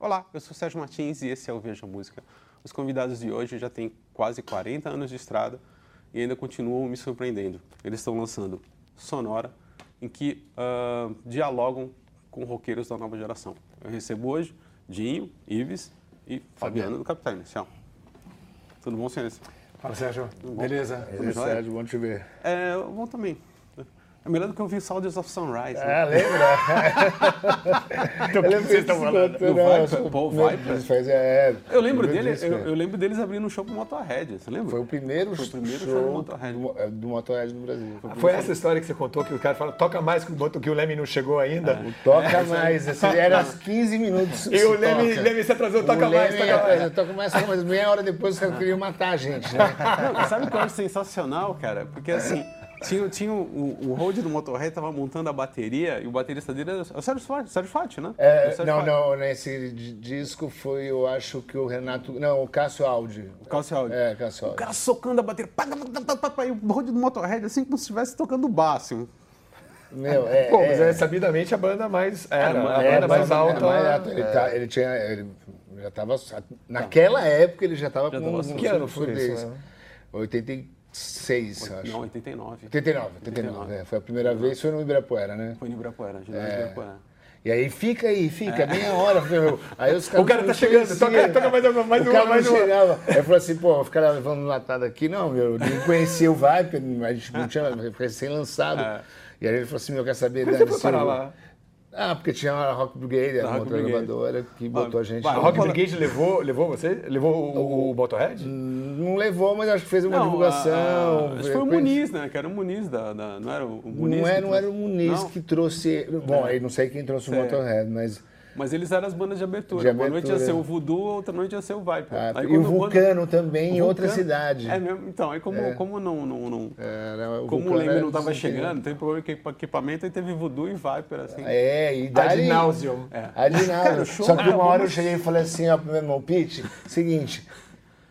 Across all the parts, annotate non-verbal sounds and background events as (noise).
Olá, eu sou Sérgio Martins e esse é o Veja Música. Os convidados de hoje já têm quase 40 anos de estrada e ainda continuam me surpreendendo. Eles estão lançando Sonora, em que uh, dialogam com roqueiros da nova geração. Eu recebo hoje Dinho, Ives e Fabiano do Capital Inicial. Tudo bom, senhores? Fala, Sérgio. Beleza? Beleza, Sérgio, bom te ver. É, bom também. É melhor do que eu vi Soldiers of Sunrise. Né? Ah, lembra? (laughs) então, o que vocês estão falando? Do Viper? Paul Viper? É, eu, lembro dele, eu, eu, lembro deles abrindo um show com o Motorhead, você lembra? Foi o primeiro, Foi o primeiro show, show do Motorhead. Do, do Motorhead no Brasil. Foi, Foi essa história que você contou, que o cara fala, toca mais que o, que o Leme não chegou ainda? É. Toca é, mais, esse era 15 minutos. E o Leme, Leme se atrasou, toca o mais, toca mais. Eu toco mais, mas meia hora depois os caras queriam matar a gente, né? Não, sabe o que eu acho sensacional, cara? Porque assim... Tinha, tinha o, o Road do Motorhead estava montando a bateria e o baterista dele era o Sérgio Fati, Sérgio Fati né? É, Sérgio não, Fati. não, nesse disco foi, eu acho que o Renato. Não, o Cássio Aldi. O Cássio Aldi. É, Cássio Aldi. O cara socando a bateria, pá, pá, pá, pá, e o Road do Motorhead assim como se estivesse tocando baixo. Meu, é, Pô, mas é, é sabidamente a banda mais. Era, a é, banda mais alta. mais alta. Ele, tá- ele tinha. Ele já tava. Naquela época ele já estava com. tava um assim. Que ano foi isso, né? 86, acho. Não, 89. 89, 89. é, foi a primeira vez, foi no Ibirapuera, né? Foi no Ibirapuera, ginásio É. Ibirapuera. E aí fica aí, fica, meia hora. Meu. Aí os caras O cara não tá chegando, toca, toca mais uma, mais o uma, mais não uma. chegava. Aí falou assim, pô, caras vão latada aqui. Não, meu, eu nem conhecia o Viper, a gente não tinha, recém-lançado. (laughs) É. E aí ele falou assim, meu, quer saber, você Dani, eu- lá? Ah, porque tinha a Rock Brigade, era A gravadora que botou a gente vai, A. Rock Brigade levou, levou você? Levou o, o Motorhead? Não levou, mas acho que fez uma Não, divulgação. a- a- acho que foi o Muniz, né? Que era o Muniz da. da- não era o o Muniz? Não, que é, não trouxe? era o Muniz Não? que trouxe. Bom, aí não sei quem trouxe o. Motorhead, mas. Mas eles eram as bandas de abertura. De Uma noite ia abertura. ser o Voodoo, outra noite ia ser o Viper. Ah, Aí e quando o Vulcano também, em o outra Vulcano- cidade. É mesmo? Então, aí como, como não. não, não Era- como o Leme não estava chegando, teve problema com equipamento, aí teve Voodoo e Viper, assim. É, e Ad daí... nauseum. É. Ad (laughs) nauseum. Show Só que uma hora eu cheguei e falei assim, ó, pro meu irmão Pete, seguinte,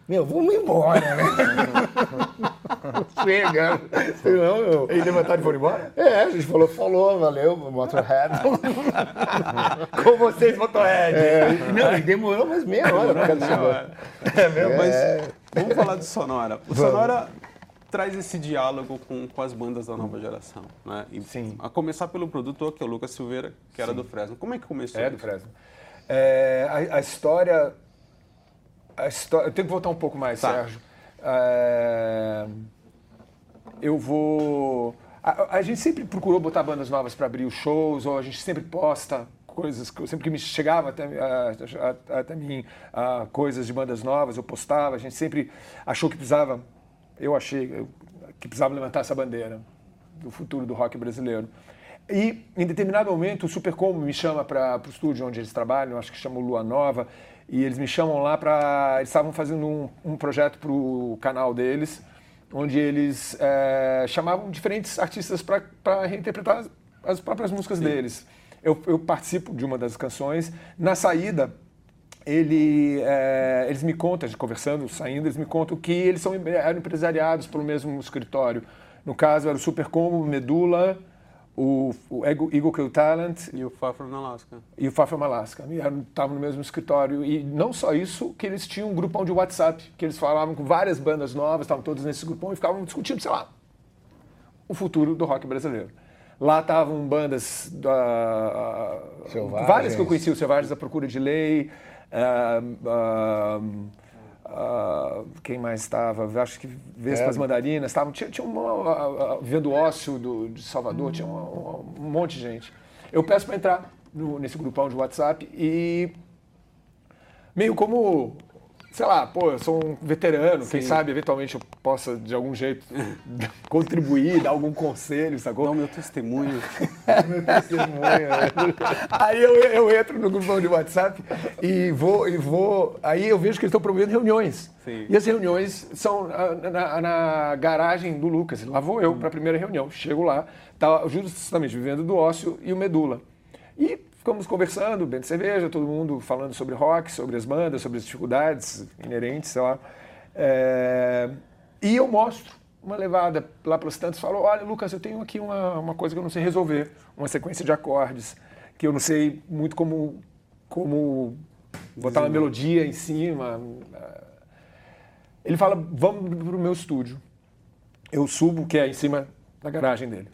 meu, vamos embora, né? (laughs) (laughs) Chega. Não, meu. E levantaram e foram embora? É, a gente falou, falou, valeu, Motorhead. (laughs) Com vocês, Motorhead. É, não, demorou mais meia hora pra cada chegar. É mesmo? Mas É. vamos falar do Sonora. O Sonora traz esse diálogo com, com as bandas da nova geração, né? E Sim. A começar pelo produtor, que é o Lucas Silveira, que era do Fresno. Como é que começou? É, do isso? Fresno. É, a, a história. A história. Eu tenho que voltar um pouco mais, Tá. Sérgio. É, eu vou. A, a gente sempre procurou botar bandas novas para abrir os shows, ou a gente sempre posta coisas, sempre que me chegava até, a- a- até mim ah, coisas de bandas novas, eu postava. A gente sempre achou que precisava, eu achei que precisava levantar essa bandeira do futuro do rock brasileiro. E em determinado momento o Supercombo me chama para o estúdio onde eles trabalham, acho que chama Lua Nova, e eles me chamam lá para. Eles estavam fazendo um, um projeto para o canal deles, onde eles eh, chamavam diferentes artistas para reinterpretar as, as próprias músicas deles. Eu, eu participo de uma das canções. Na saída, ele, eh, eles me contam, conversando, saindo, eles me contam que eles são, eram empresariados pelo mesmo escritório. No caso, era o Supercombo, Medula, o, o Eagle Kill Talent E o Far From Alaska. e o Far From Alaska. E eram- Estavam no mesmo escritório. E não só isso, que eles tinham um grupão de WhatsApp, que eles falavam com várias bandas novas, estavam todos nesse grupão e ficavam discutindo, sei lá, o futuro do rock brasileiro. Lá estavam bandas da. Selvagens. Várias que eu conhecia, o Selvagens à Procura de Lei. ah, ah, ah, quem mais estava? Acho que Vespas É. Mandarinas. Estavam, tinha, tinha uma. ah, ah, Vivendo Ócio do, de Salvador, tinha uma- uma- um monte de gente. Eu peço para entrar no- nesse grupão de WhatsApp e. Meio como. Sei lá, pô, eu sou um veterano, quem sabe eventualmente eu possa de algum jeito (laughs) contribuir, dar algum conselho, Dá sacou? o meu testemunho. (laughs) Meu testemunho, né? Aí eu, eu entro no grupão de WhatsApp e vou, e vou. Aí eu vejo que eles estão promovendo reuniões. Sim. E as reuniões são na, na- na garagem do Lucas. Lá vou eu para a primeira reunião. Chego lá, tá justamente vivendo do ócio e o Medula. E ficamos conversando, bebendo cerveja, todo mundo falando sobre rock, sobre as bandas, sobre as dificuldades inerentes, sei lá. É, E eu mostro uma levada lá pelos tantos, falo, olha, Lucas, eu tenho aqui uma, uma coisa que eu não sei resolver, uma sequência de acordes, que eu não sei muito como, como botar uma melodia em cima. Ele fala, vamos pro meu estúdio. Eu subo, que é em cima da garagem dele.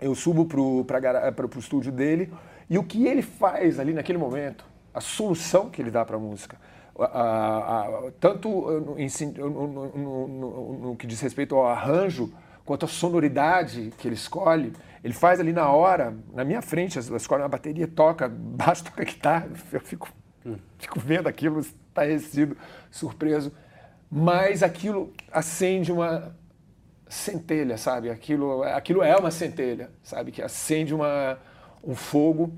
Eu subo pro, pro estúdio dele e o que ele faz ali naquele momento, a solução que ele dá para a música, tanto no, que diz respeito ao arranjo, quanto à sonoridade que ele escolhe, ele faz ali na hora, na minha frente, escolhe uma bateria, toca, (laughs) baixo, toca guitarra, eu fico, fico vendo aquilo, estarrecido, surpreso, mas aquilo acende uma centelha, sabe? Aquilo, aquilo é uma centelha, sabe? Que acende uma, um fogo.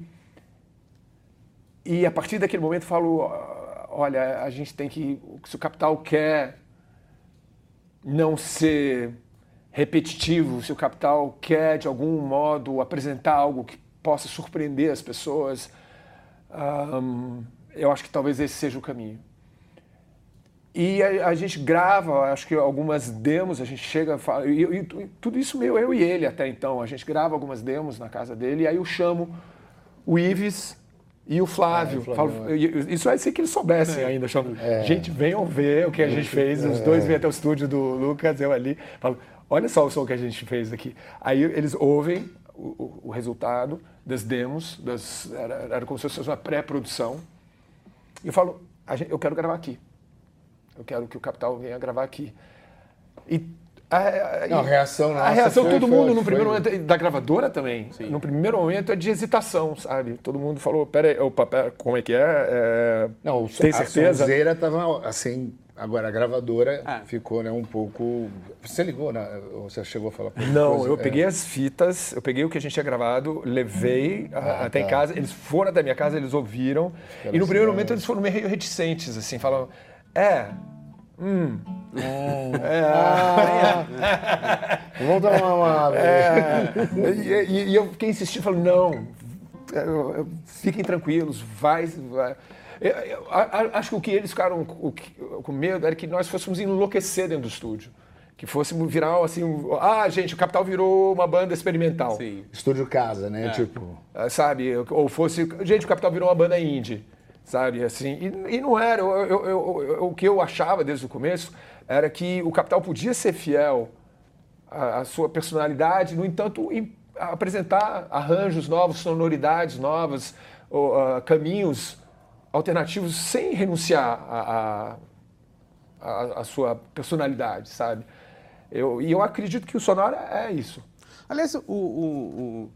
E a partir daquele momento falo, olha, a gente tem que, se o capital quer não ser repetitivo, se o capital quer de algum modo apresentar algo que possa surpreender as pessoas, um, eu acho que talvez esse seja o caminho. E a, a, gente grava, acho que algumas demos, a gente chega, fala, e, e, tudo isso meu, eu e ele até então, a gente grava algumas demos na casa dele, e aí eu chamo o Ives e o Flávio. Ah, falo, isso é ser que eles soubessem é. ainda. Chamo, é. Gente, venham ver o que a gente fez. Os dois vêm até o estúdio do Lucas, eu ali. Falo, olha só o som que a gente fez aqui. Aí eles ouvem o, o, o resultado das demos, das, era, era como se fosse uma pré-produção. E eu falo, gente, eu quero gravar aqui. Eu quero que o Capital venha gravar aqui. E a, a, Não, a reação nossa A reação foi, todo mundo, foi, no primeiro foi... momento, da gravadora também, Sim. no primeiro momento é de hesitação, sabe? Todo mundo falou, peraí, opa, pera, como é que é? é... Não, tem certeza? A sonzeira tava assim, agora a gravadora ah. ficou né, um pouco... Você ligou, né? Você chegou a falar? Não, coisa? eu é. peguei as fitas, eu peguei o que a gente tinha gravado, levei ah, até tá. em casa, eles foram da minha casa, eles ouviram, e no primeiro momento eles foram meio reticentes, assim, falam, é, Hum. É. Ah, Vamos dar uma. É. E, e, eu fiquei insistindo, falando, não, fiquem tranquilos, vai. vai. Eu, eu, acho que o que eles ficaram com medo era que nós fôssemos enlouquecer dentro do estúdio. Que fôssemos virar assim, ah, gente, o Capital virou uma banda experimental. Sim. Estúdio casa, né? É. Tipo. Sabe? Ou fosse, gente, o Capital virou uma banda indie sabe? Assim, e, e não era. Eu, eu, eu, o que eu achava desde o começo era que o Capital podia ser fiel à, à sua personalidade, no entanto, em, apresentar arranjos novos, sonoridades novas, ou, uh, caminhos alternativos sem renunciar à, à, sua personalidade, sabe? Eu, e eu acredito que o Sonora é isso. Aliás, o, o, o,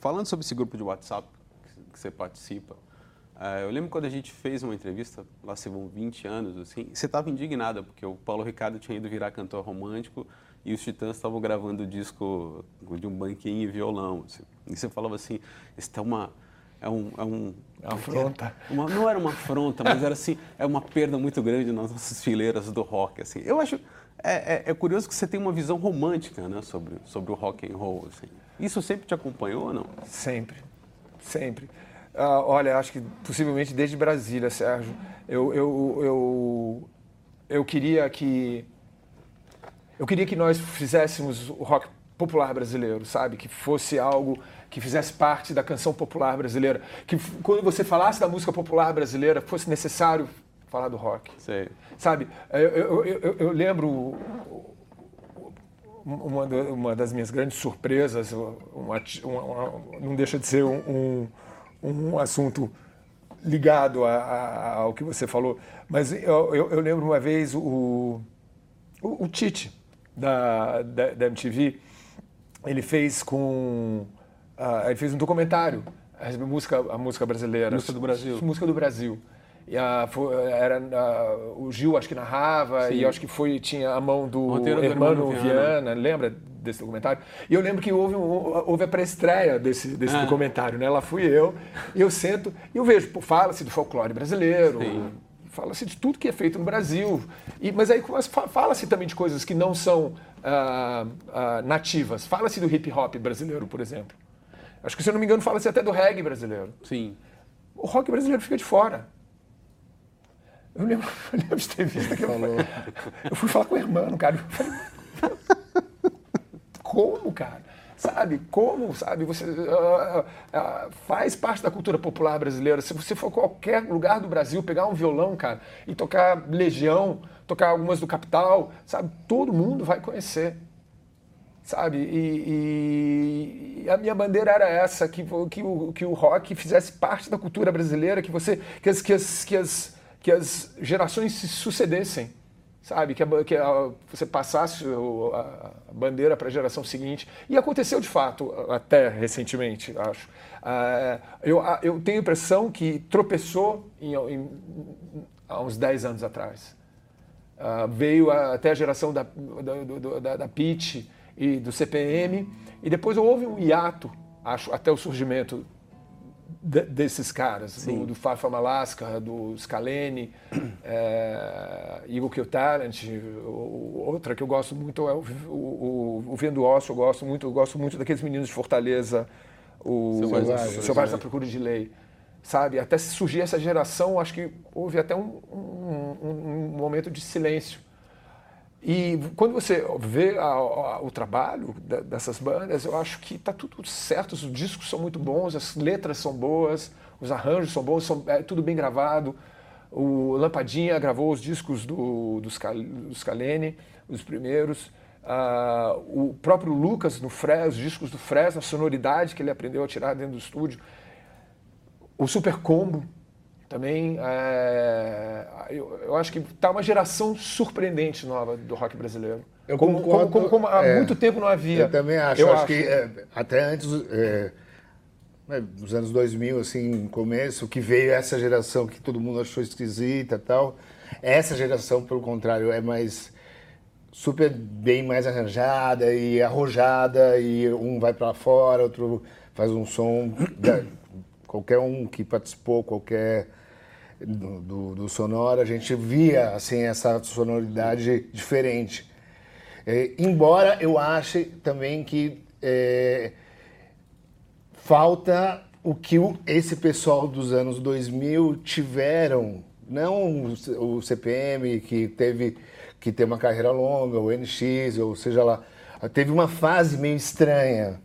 falando sobre esse grupo de WhatsApp que você participa, eu lembro quando a gente fez uma entrevista, lá se vão 20 anos, assim, você estava indignada, porque o Paulo Ricardo tinha ido virar cantor romântico e os Titãs estavam gravando o disco de um banquinho e violão. Assim. E você falava assim, isso é uma... É um, é um afronta. Uma, não era uma afronta, mas era assim, é uma perda muito grande nas nossas fileiras do rock. Assim. Eu acho é, é, é curioso que você tem uma visão romântica, né, sobre sobre o rock and roll. Assim. Isso sempre te acompanhou ou não? Sempre, sempre. Uh, olha, acho que possivelmente desde Brasília, Sérgio. Eu, eu, eu, eu queria que eu queria que nós fizéssemos o rock popular brasileiro, sabe? Que fosse algo que fizesse parte da canção popular brasileira. Que quando você falasse da música popular brasileira, fosse necessário falar do rock. Sei. Sabe? Eu, eu, eu, eu lembro uma, uma, das minhas grandes surpresas, uma, uma, não deixa de ser um, um um assunto ligado a, a, ao que você falou, mas eu, eu, eu lembro uma vez o, o, o Tite, da, da, da, MTV, ele fez com. Uh, ele fez um documentário, a música, a música brasileira. Música do Brasil. Música do Brasil. E a, era o Gil acho que narrava Sim. e acho que foi tinha a mão do Hermano Viana. Viana, lembra desse documentário? E eu lembro que houve, houve a pré-estreia desse, desse ah. documentário, né? Lá fui eu e eu sento e eu vejo, fala-se do folclore brasileiro, fala-se de tudo que é feito no Brasil, e, mas aí fala-se também de coisas que não são ah, ah, nativas. Fala-se do hip hop brasileiro, por exemplo. Acho que se eu não me engano fala-se até do reggae brasileiro. Sim. O rock brasileiro fica de fora. Eu lembro, (laughs) eu lembro de ter visto aquilo. Eu fui falar com o irmão, cara. Como, cara? sabe? Como, sabe? Você uh, uh, faz parte da cultura popular brasileira. Se você for qualquer lugar do Brasil, pegar um violão, cara, e tocar Legião, tocar algumas do Capital, sabe? Todo mundo vai conhecer, sabe? E, e, a minha bandeira era essa, que, que, o, que o rock fizesse parte da cultura brasileira, que você, que as, que as, que as, que as gerações se sucedessem sabe? Que, a, que a, você passasse a, bandeira para a geração seguinte. E aconteceu de fato, até recentemente, acho. Uh, eu, eu tenho a impressão que tropeçou em, em, há uns 10 anos atrás. Uh, veio até a geração da, da, da, da PIT e do CPM, e depois houve um hiato, acho, até o surgimento de, desses caras, do, do Far From Alaska, do Scalene, é, Eagle Kill Talent, outra que eu gosto muito é o, o, o Vendo Osso, eu gosto muito, eu gosto muito daqueles meninos de Fortaleza, o Selvagens da Procura de Lei. Sabe, até surgir essa geração, acho que houve até um, um, um momento de silêncio e quando você vê a, a, o trabalho dessas bandas, eu acho que está tudo certo, os discos são muito bons, as letras são boas, os arranjos são bons, são, é tudo bem gravado. O Lampadinha gravou os discos do, do, do Scalene, os primeiros. Uh, o próprio Lucas, no Fres, os discos do Fres, a sonoridade que ele aprendeu a tirar dentro do estúdio. O Super Combo, também é, eu, eu, acho que está uma geração surpreendente nova do rock brasileiro. Eu como, concordo, como, como, como há é, muito tempo não havia. Eu também acho. Eu acho, acho. que é, até antes é, né, dos anos 2000, assim, começo, que veio essa geração que todo mundo achou esquisita, tal. Essa geração, pelo contrário, é mais super bem mais arranjada e arrojada e um vai para fora, outro faz um som qualquer um que participou, qualquer do, do, do sonoro, a gente via assim essa sonoridade diferente. É, embora eu ache também que é, falta o que o, esse pessoal dos anos 2000 tiveram, não o, o CPM que teve que ter uma carreira longa, o NX, ou seja lá, teve uma fase meio estranha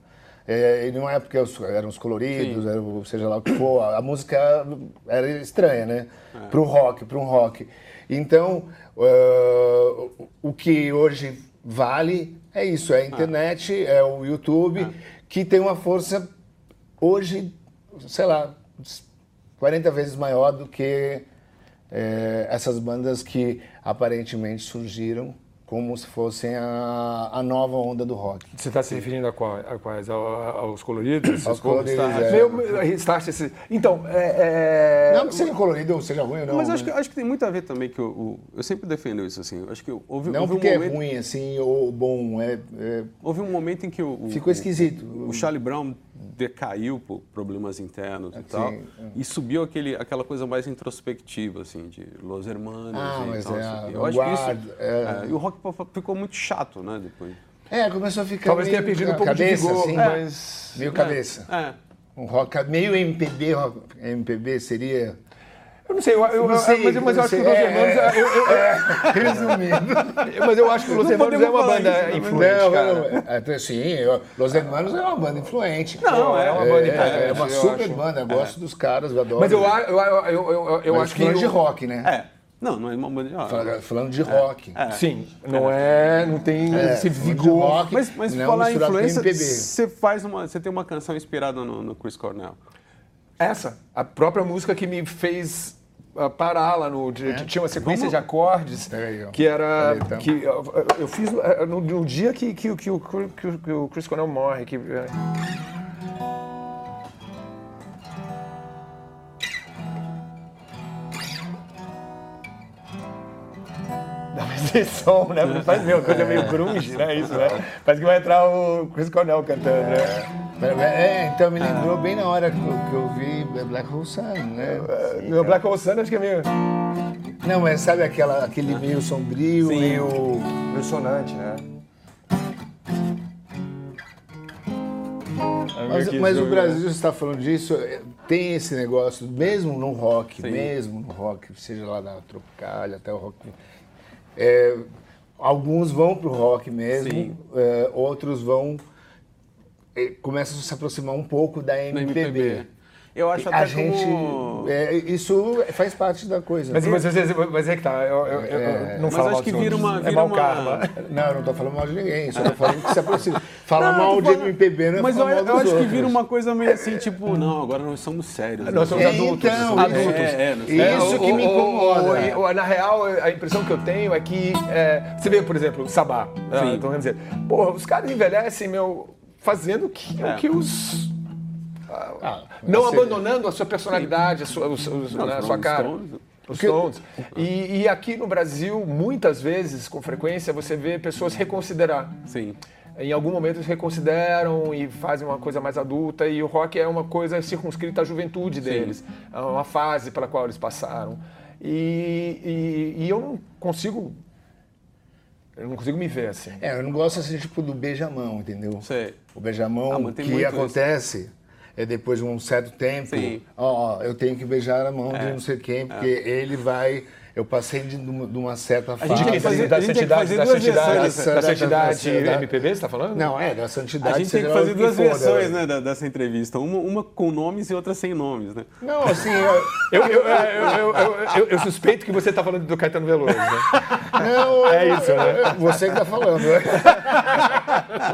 é, e não é porque eram os coloridos, era, seja lá o que for, a, música era estranha, né? É. Para o rock, para um rock. Então, uh, o que hoje vale é isso, é a internet, ah. é o YouTube, ah. que tem uma força hoje, sei lá, 40 vezes maior do que é, essas bandas que aparentemente surgiram como se fossem a, a nova onda do rock. Você está se referindo a, qual, a quais? A, aos coloridos? Aos coloridos, é. Restart esse... Então, é, é... Não que seja colorido ou seja ruim, não. Mas acho que, acho que tem muito a ver também que eu, eu sempre defendo isso, assim. Acho que houve, não houve porque um momento... é ruim, assim, ou bom, é... é... Houve um momento em que o... Ficou esquisito. O, o Charlie Brown decaiu por problemas internos e tal, é. e subiu aquele, aquela coisa mais introspectiva, assim, de Los Hermanos ah, e mas tal. É, assim. Eu acho que isso... É. e o rock ficou muito chato, né, depois. É, começou a ficar Talvez meio, tenha perdido um pouco cabeça, de vigor, assim, mas... Meio cabeça. É. Um rock, meio MPB, rock, MPB seria... Eu não sei, eu, eu, não sei, mas, mas eu acho que o Los Hermanos. É, é, resumindo. mas eu acho que o Los Hermanos é uma banda influente. Não, cara. É, sim, eu, Los Hermanos é uma banda influente. Não, é uma banda influente. É, uma super acho. banda, eu gosto dos caras, eu adoro. Mas eu, eu, eu, eu, eu acho que. de rock, né? É. Não, não é uma banda de rock. Falando de rock. É, é. Sim, não é, não tem é, esse vigor. Rock, mas mas falar em influência, você faz uma, você tem uma canção inspirada no, no Chris Cornell. Essa, a própria música que me fez parar lá no. É? Tinha uma sequência Vamos... de acordes aí, que era. Aí, então. que, eu, eu fiz é, no, no, dia que, que, que, o, que, que o Chris Cornell morre. Que, é. Dá mais esse som, né? Faz meio coisa meio grunge, né? Isso, né? Parece que vai entrar o Chris Cornell cantando, né? É, então me lembrou ah. bem na hora que eu, que eu vi Black Hole Sun, né? No Black Hole Sun acho que é meio... Não, mas sabe aquela, aquele meio sombrio, Sim. meio... Meio sonante, né? Mas, mas o Brasil, você está falando disso, tem esse negócio, mesmo no rock, Sim. mesmo no rock, seja lá na Tropicália, até o rock... É, alguns vão pro rock mesmo, é, outros vão começa a se aproximar um pouco da MPB. MPB. Eu acho a até gente. como... é, isso faz parte da coisa. Mas, mas, mas, mas é que tá, eu, eu, eu É. não Mas falo acho mal que dos vira uma- é vira mau uma- karma. Não, eu não tô falando mal de ninguém, só tô falando que se aproxima. (laughs) Fala Não, mal eu de falando- MPB, não é Mas eu, mal eu acho que outros. vira uma coisa meio assim, tipo, (laughs) não, agora nós somos sérios. né? Nós somos É, adultos. então, adultos. É, é, nós E- somos- Isso que me incomoda. o- o- na real, a impressão que eu tenho é que. é, você vê, por exemplo, o Sabá. ah, Sim. então, quer dizer, porra, os caras envelhecem, meu, fazendo o que, É. o que os. Ah, Não você- abandonando a sua personalidade, a sua, os- os- Não, né, a os sua cara. Stones. Os Stones. E, e aqui no Brasil, muitas vezes, com frequência, você vê pessoas reconsiderar. Sim. Em algum momento eles reconsideram e fazem uma coisa mais adulta e o rock é uma coisa circunscrita à juventude deles, é uma fase pela qual eles passaram. E, e- e eu não consigo, eu não consigo me ver assim. É, eu não gosto assim, tipo, do beijamão, entendeu? Sei. O beijamão Ah, que acontece é depois de um certo tempo, Sim. ó, ó, eu tenho que beijar a mão de É. não sei quem, porque ele vai. Eu passei de, uma- de uma certa fase. a gente tem fazer da santidade, da santidade MPB, você está falando? Não, é, da A santidade. gente tem que fazer duas versões né, da- dessa entrevista. Uma, uma com nomes e outra sem nomes, né? Não, assim, eu, (laughs) Eu, eu, suspeito que você está falando do Caetano Veloso, né? não, É isso, né? Você que tá falando. (laughs)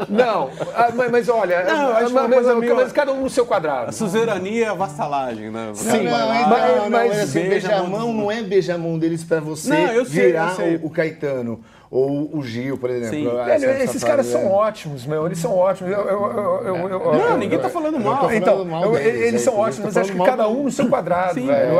Não, ah, mas, mas olha, Não, mas, uma coisa mas- meio- mas cada um no seu quadrado. A suzerania é vassalagem, né? Você Não, mas- não, mas mas assim, beijamão não é beijamão deles pra você Não, eu sei, virar eu sei. O, o Caetano ou o Gil, por exemplo. Sim. Ah, Velho, esses caras é. são ótimos, meu. Eles são ótimos. Eu, eu, eu, eu, eu- Não, eu- ninguém tá falando mal. falando Então, mal eu- deles, eles é, são ótimos, mas acho que cada um no seu quadrado, Sim, velho.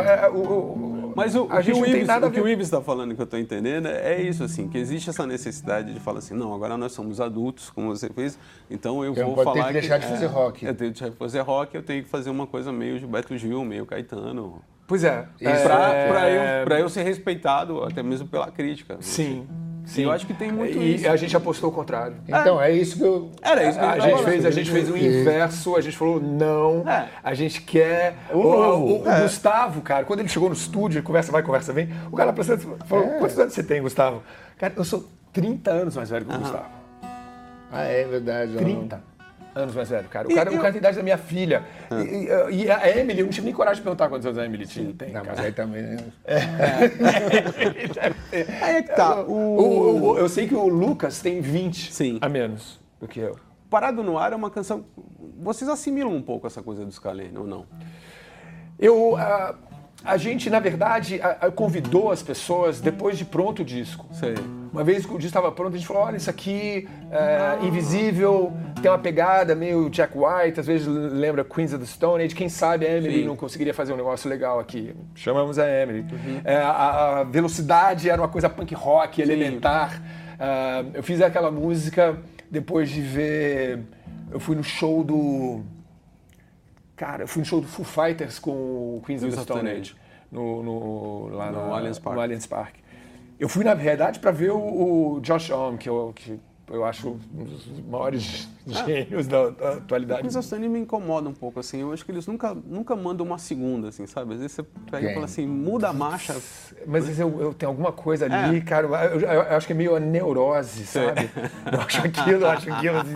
É. É, Mas o, a o que gente o Ives, o que o. Ives está falando, que eu estou entendendo, é isso, assim, que existe essa necessidade de falar assim, não, agora nós somos adultos, como você fez, então eu Eu vou vou ter falar que deixar de fazer rock. Eu tenho que deixar de fazer rock, eu tenho que fazer uma coisa meio Gilberto Gil, meio Caetano. Pois é. Isso. Pra, é, eu, pra eu ser respeitado, até mesmo pela crítica. Sim. Sim, eu acho que tem muito e isso. a gente apostou o contrário. Então, é isso que eu. Era isso que eu A gente, fez, a gente fez o inverso, a gente falou não, É. a gente quer. O o- o Gustavo, cara, quando ele chegou no estúdio, conversa vai, conversa vem, o cara falou: É. quantos anos você tem, Gustavo? Cara, eu sou 30 anos mais velho que o Gustavo. Ah, é verdade. ó. 30 anos mais velho, cara. O cara, eu- o cara tem a idade da minha filha. E, e- e a Emily, eu não tive nem coragem de perguntar quantos anos a Emily tinha. Tem, Não, mas cara. aí também. Né? (laughs) Aí é que tá. O- O, o- o- eu sei que o Lucas tem 20 Sim. a menos do que eu. Parado no Ar é uma canção... Vocês assimilam um pouco essa coisa do Scalene, ou não? Eu, a, a gente, na verdade, a- a- convidou as pessoas depois de pronto o disco. Sei. Uma vez que o disco estava pronto, a gente falou: olha, isso aqui é invisível, tem uma pegada meio Jack White, às vezes lembra Queens of the Stone Age. Quem sabe a Emily Sim. não conseguiria fazer um negócio legal aqui. Chamamos a Emily. É, a, a velocidade era uma coisa punk rock, elementar. Ah, eu fiz aquela música depois de ver. Eu fui no show do. Cara, eu fui no show do Foo Fighters com o Queens of the Stone Age. No, no, lá No Allianz Park. no Allianz Park. Eu fui, na verdade, para ver o, o Josh Homme, que eu, que eu acho um dos maiores gênios da, da atualidade. Mas a Stone me incomoda um pouco, assim. Eu acho que eles nunca, nunca mandam uma segunda, assim, sabe? Às vezes você pega e Quem? fala assim, muda a marcha. Mas eu, eu tenho alguma coisa ali, cara, eu, eu- eu acho que é meio a neurose, sabe? (laughs) Eu acho aquilo, eu acho aquilo, assim,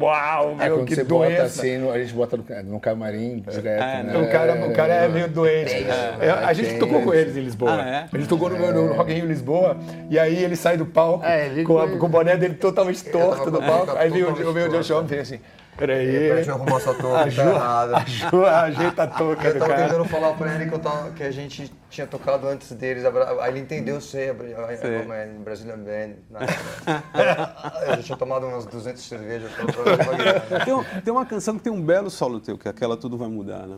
uau, É, meu, quando que você doença. bota assim, a gente bota no, no camarim direto. É, né? O cara, o cara é meio doente. É, a gente tocou com eles em Lisboa. Ah, é? A gente tocou no, no, no Rock in Rio Lisboa, e aí ele sai do palco É, com, a- com o boné dele totalmente torto com do palco. Aí veio, totalmente eu o John torta. Sean e fez assim, peraí, Deixa eu arrumar essa touca, tá (laughs) errada. aju- ajeita a touca Eu do tava cara. tentando falar pra ele que, eu tava, que a gente tinha tocado antes deles. Aí ele entendeu, eu sei, a, a, Brazilian Band. (laughs) eu já tinha tomado umas 200 cervejas. eu tava devagarinho. Tem, tem uma canção que tem um belo solo teu, que é aquela Tudo Vai Mudar, né?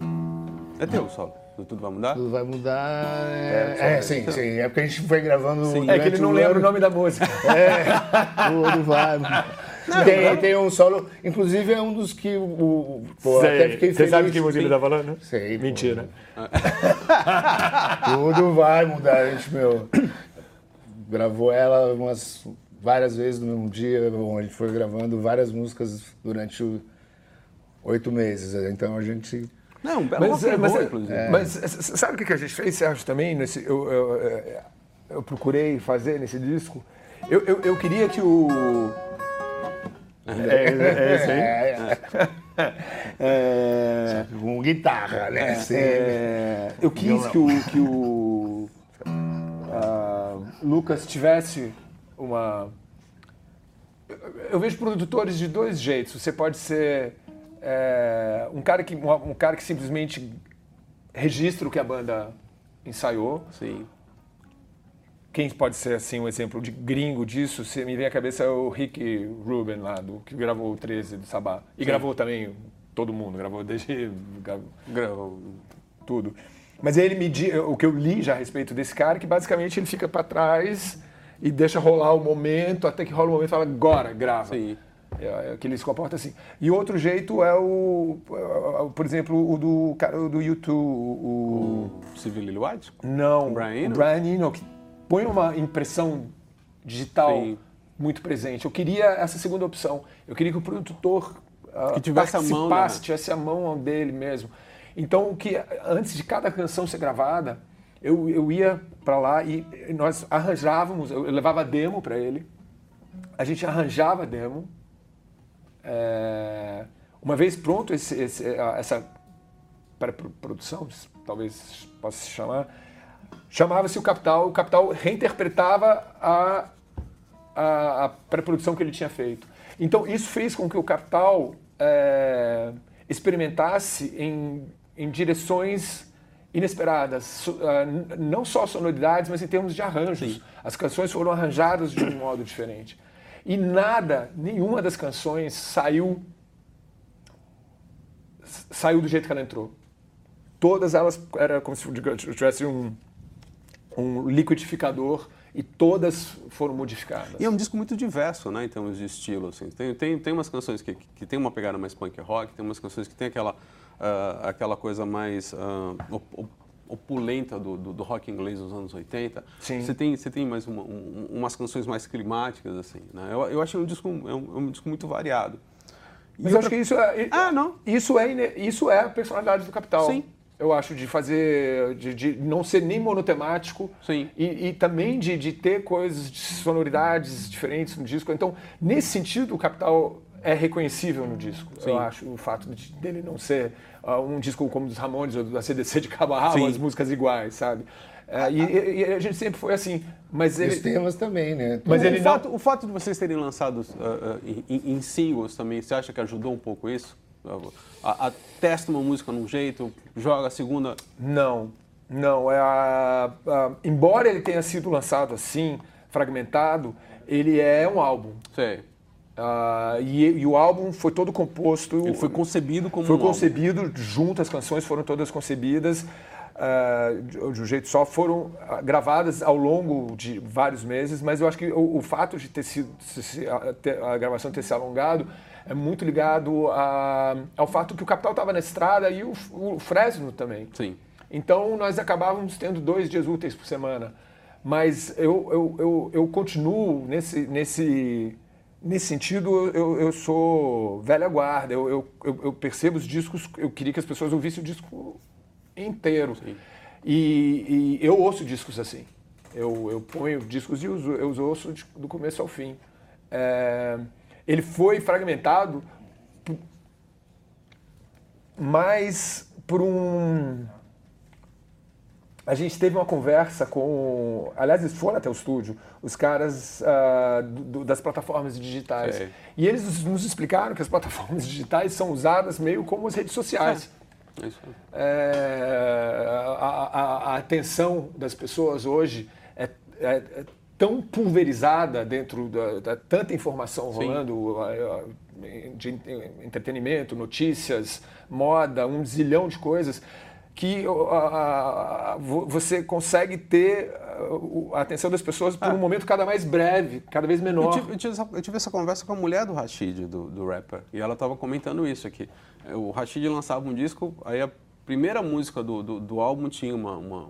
É teu o solo? Do Tudo Vai Mudar? Tudo vai mudar. É, é, sim, sim. É porque a gente foi gravando. Sim. É que ele não o lembra o nome da música. É, tudo vai. tem, tem um solo, inclusive é um dos que o. Pô, até fiquei Você sabe que música ele tá falando? Sei. pô. Mentira. (laughs) Tudo vai mudar. A gente, meu, gravou ela umas várias vezes no mesmo dia. Bom, a gente foi gravando várias músicas durante oito meses. Então a gente. Não, belo Mas, rock and mas, roll, inclusive. mas s- s- sabe o que a gente fez, Sérgio, também? Nesse, eu, eu, eu- procurei fazer nesse disco. Eu, eu, eu queria que o. É, é aí? (laughs) É, É, com guitarra, né? Sim. é, eu quis que o, que o ah, Lucas tivesse uma. Eu vejo produtores de dois jeitos. Você pode ser é, um, cara que, um, cara que simplesmente registra o que a banda ensaiou. Sim. Quem pode ser assim um exemplo de gringo disso? Se me vem à cabeça é o Rick Rubin lá, do, que gravou o 13 do Sabá. E gravou também todo mundo, gravou desde gravou tudo. Mas ele me o que eu li já a respeito desse cara, é que basicamente ele fica para trás e deixa rolar o momento, até que rola o momento e fala, agora, grava. Sim. É, é que ele se comporta assim. E outro jeito é o, é o, por exemplo, o do cara do YouTube, o, O Civil White? não, O Brian Eno? Brian Eno, que põe uma impressão digital Sim. muito presente. Eu queria essa segunda opção. Eu queria que o produtor ah, Que tivesse a mão, né? tivesse a mão dele mesmo. Então, o que antes de cada canção ser gravada, eu, eu ia para lá e nós arranjávamos, eu levava a demo para ele, a gente arranjava demo. É, uma vez pronto esse, esse, essa pré-produção, talvez possa se chamar, chamava-se o Capital. O Capital reinterpretava a, a, a pré-produção que ele tinha feito. Então isso fez com que o Capital é, experimentasse em, em direções inesperadas, n- não só sonoridades, mas em termos de arranjos. As canções foram arranjadas de um modo diferente. E nada, nenhuma das canções saiu saiu do jeito que ela entrou. Todas elas era como se tivesse um, um liquidificador e todas foram modificadas. E é um disco muito diverso, né, em termos de estilo. Assim. Tem, tem, tem umas canções que, que tem uma pegada mais punk rock, tem umas canções que tem aquela, ah, aquela coisa mais op- opulenta do, do, do rock inglês dos anos 80. Sim. Você tem, você tem mais uma- um- umas canções mais climáticas, assim. Né? Eu, eu achei um disco, é um, é um disco muito variado. E Mas eu acho que isso é, Ah, não. isso é, isso é a personalidade do Capital. Sim. Eu acho, de fazer, de, de não ser nem monotemático Sim. e, e também de, de ter coisas, de sonoridades diferentes no disco. Então, nesse sentido, o Capital é reconhecível no disco. Sim. Eu acho o fato de, dele não ser ah, um disco como dos Ramones ou da CDC de cabo a rabo, Sim. as músicas iguais, sabe? É, e, e- e a gente sempre foi assim. Mas E os ele, temas também, né? Mas o, ele não- fato, o fato de vocês terem lançado ah, ah, em, em- em singles também, você acha que ajudou um pouco isso? A, a- testa uma música num jeito, joga a segunda. Não, não. É a, a- embora ele tenha sido lançado assim, fragmentado, ele é um álbum. Sei. Ah, e, e o álbum foi todo composto. Ele foi concebido como foi um álbum. concebido junto, as canções foram todas concebidas ah, de, de um jeito só, foram ah, gravadas ao longo de vários meses, mas eu acho que o, o fato de ter sido a, a gravação ter se alongado é muito ligado a- ao fato que o Capital estava na estrada e o, o Fresno também. Sim. Então nós acabávamos tendo dois dias úteis por semana. Mas eu, eu, eu, eu continuo nesse, nesse, nesse sentido, eu, eu sou velha guarda. Eu, eu, eu- percebo os discos, eu queria que as pessoas ouvissem o disco inteiro. E, e eu ouço discos assim. Eu, eu ponho discos e uso, eu os ouço de- do começo ao fim. É, ele foi fragmentado mais por um. A gente teve uma conversa com. Aliás, eles foram até o estúdio, os caras ah, do- das plataformas digitais. Sei. E eles nos explicaram que as plataformas (laughs) digitais são usadas meio como as redes sociais. É isso. É, a, a- a atenção das pessoas hoje é, é- é tão pulverizada dentro da, da tanta informação Sim. rolando de entretenimento, notícias, moda, um zilhão de coisas que vo- você consegue ter a, atenção das pessoas por um momento cada mais breve, cada vez Eu menor. tive, eu tive essa, eu tive essa conversa com a mulher do Rashid, do, do rapper, e ela estava comentando isso aqui. O Rashid lançava um disco, aí a primeira música do, do, do álbum tinha uma, uma,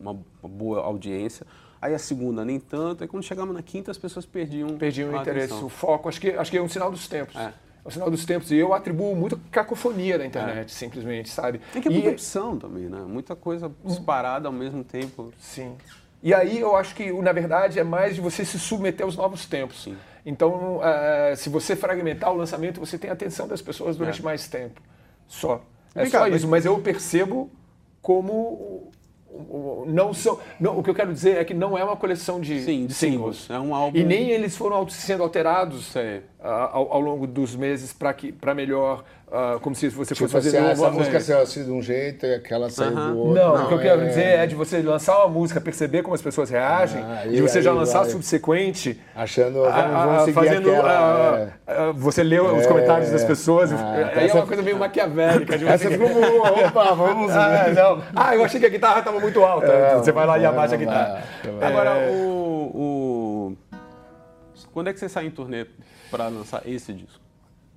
uma boa audiência, aí a segunda nem tanto, aí quando chegava na quinta as pessoas perdiam perdiam o interesse, atenção. o foco. Acho que, acho que é um sinal dos tempos. É. É um sinal dos tempos. E eu atribuo muita cacofonia na internet, simplesmente, sabe? Tem que é e, muita opção também, né? Muita coisa disparada ao mesmo tempo. Sim. E aí eu acho que, na verdade, é mais de você se submeter aos novos tempos. Sim. Então, uh, se você fragmentar o lançamento, você tem a atenção das pessoas durante é. mais tempo. Só. É só isso, mas eu percebo como não são não, o que eu quero dizer é que não é uma coleção de, Sim, de singles. é um álbum e nem eles foram sendo alterados ao, ao, longo dos meses para que para melhor Uh, como se você tipo fosse fazer assim, essa música saiu assim de um jeito e aquela saiu uh -huh. do outro. Não, não, o que eu quero é... dizer é de você lançar uma música, perceber como as pessoas reagem, ah, e você aí, já lançar vai. subsequente. Achando, vamos seguir fazendo, aquela, é... Você lê os comentários das pessoas, ah, aí é uma coisa meio (laughs) maquiavélica. De essa ficou boa, (laughs) opa, vamos ah, não. ah, eu achei que a guitarra estava muito alta. É, você vai lá e abaixa a guitarra. Agora, o, o... Quando é que você sai em turnê para lançar esse disco?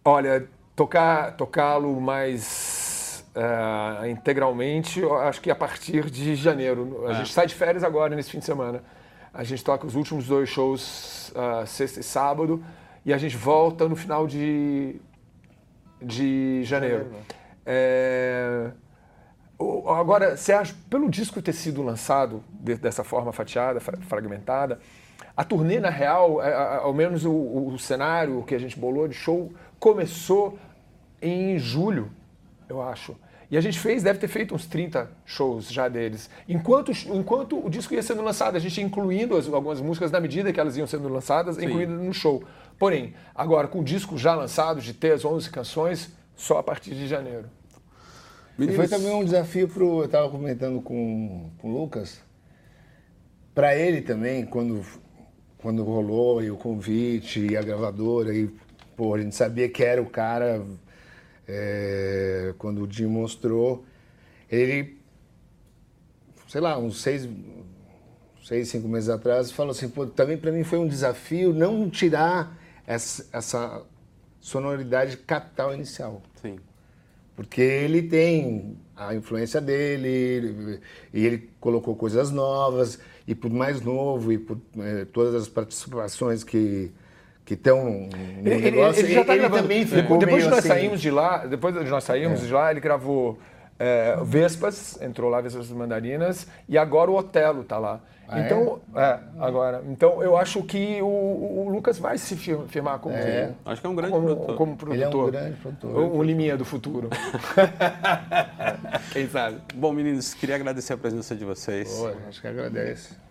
Olha, tocar tocá-lo mais uh, integralmente, acho que a partir de janeiro. A é. gente sai de férias agora nesse fim de semana. A gente toca os últimos dois shows uh, sexta e sábado e a gente volta no final de de janeiro. É... Agora, você acha, pelo disco ter sido lançado dessa forma fatiada, fragmentada, a turnê, na real, é, ao menos o, o cenário que a gente bolou de show, começou em julho, eu acho. E a gente fez, deve ter feito uns 30 shows já deles. Enquanto, enquanto o disco ia sendo lançado, a gente ia incluindo as, algumas músicas na medida que elas iam sendo lançadas, Sim. incluindo no show. Porém, agora com o disco já lançado, de ter as 11 canções, só a partir de janeiro. E foi também um desafio para Eu estava comentando com, com o Lucas. Para ele também, quando, quando rolou e o convite e a gravadora, e pô, a gente sabia que era o cara é, quando o Jim mostrou, ele, sei lá, uns seis, seis cinco meses atrás, falou assim, pô, também para mim foi um desafio não tirar essa, essa sonoridade capital inicial. Sim. Porque ele tem a influência dele, e ele colocou coisas novas, e por mais novo, e por é, todas as participações que que estão no ele, negócio. Ele, ele já tá ele também ficou Depois de nós assim... saímos de lá, depois de nós saímos é. de lá, ele gravou é, Vespas, entrou lá Vespas Mandarinas, e agora o Otelo está lá. Ah, então, é? é? agora. Então eu acho que o, o Lucas vai se firmar como, é. acho que é um grande como, produtor. como produtor. Ele é um grande produtor. Um, um liminha do futuro. (laughs) Quem sabe? Bom, meninos, queria agradecer a presença de vocês. Pô, acho que agradece.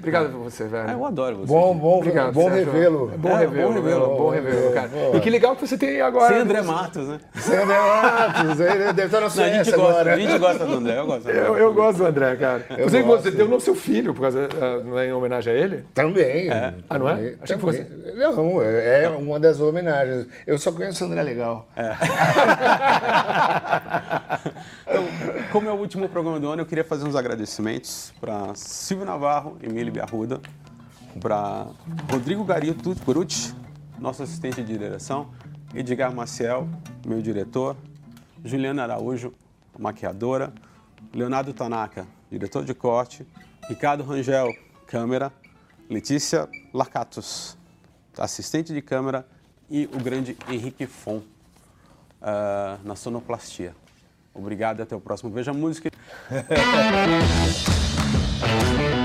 Obrigado por você, velho. Ah, eu adoro você. Bom, bom, Obrigado, bom revê-lo. É bom revê-lo, bom revê-lo, bom revê-lo, cara. E que legal que você tem agora. Sem André Matos, né? Sem André Matos, ele deve estar na (laughs) Suécia a gente gosta, agora. A gente gosta do André, eu gosto do André. Eu, eu gosto do André, cara. Eu você, você deu no seu filho, por causa, uh, em homenagem a ele? Também. É. Ah, não é? Achei que fosse. Não, é uma das homenagens. Eu só conheço o André Legal. É. (laughs) então, como é o último programa do ano, eu queria fazer uns agradecimentos para Silvio Navarro, Emílio Biarruda, para Rodrigo Garito Curucci, nosso assistente de direção, Edgar Maciel, meu diretor, Juliana Araújo, maquiadora, Leonardo Tanaka, diretor de corte, Ricardo Rangel, câmera, Letícia Lacatos, assistente de câmera, e o grande Henrique Fon, uh, na sonoplastia. Obrigado e até o próximo Veja Música. (laughs)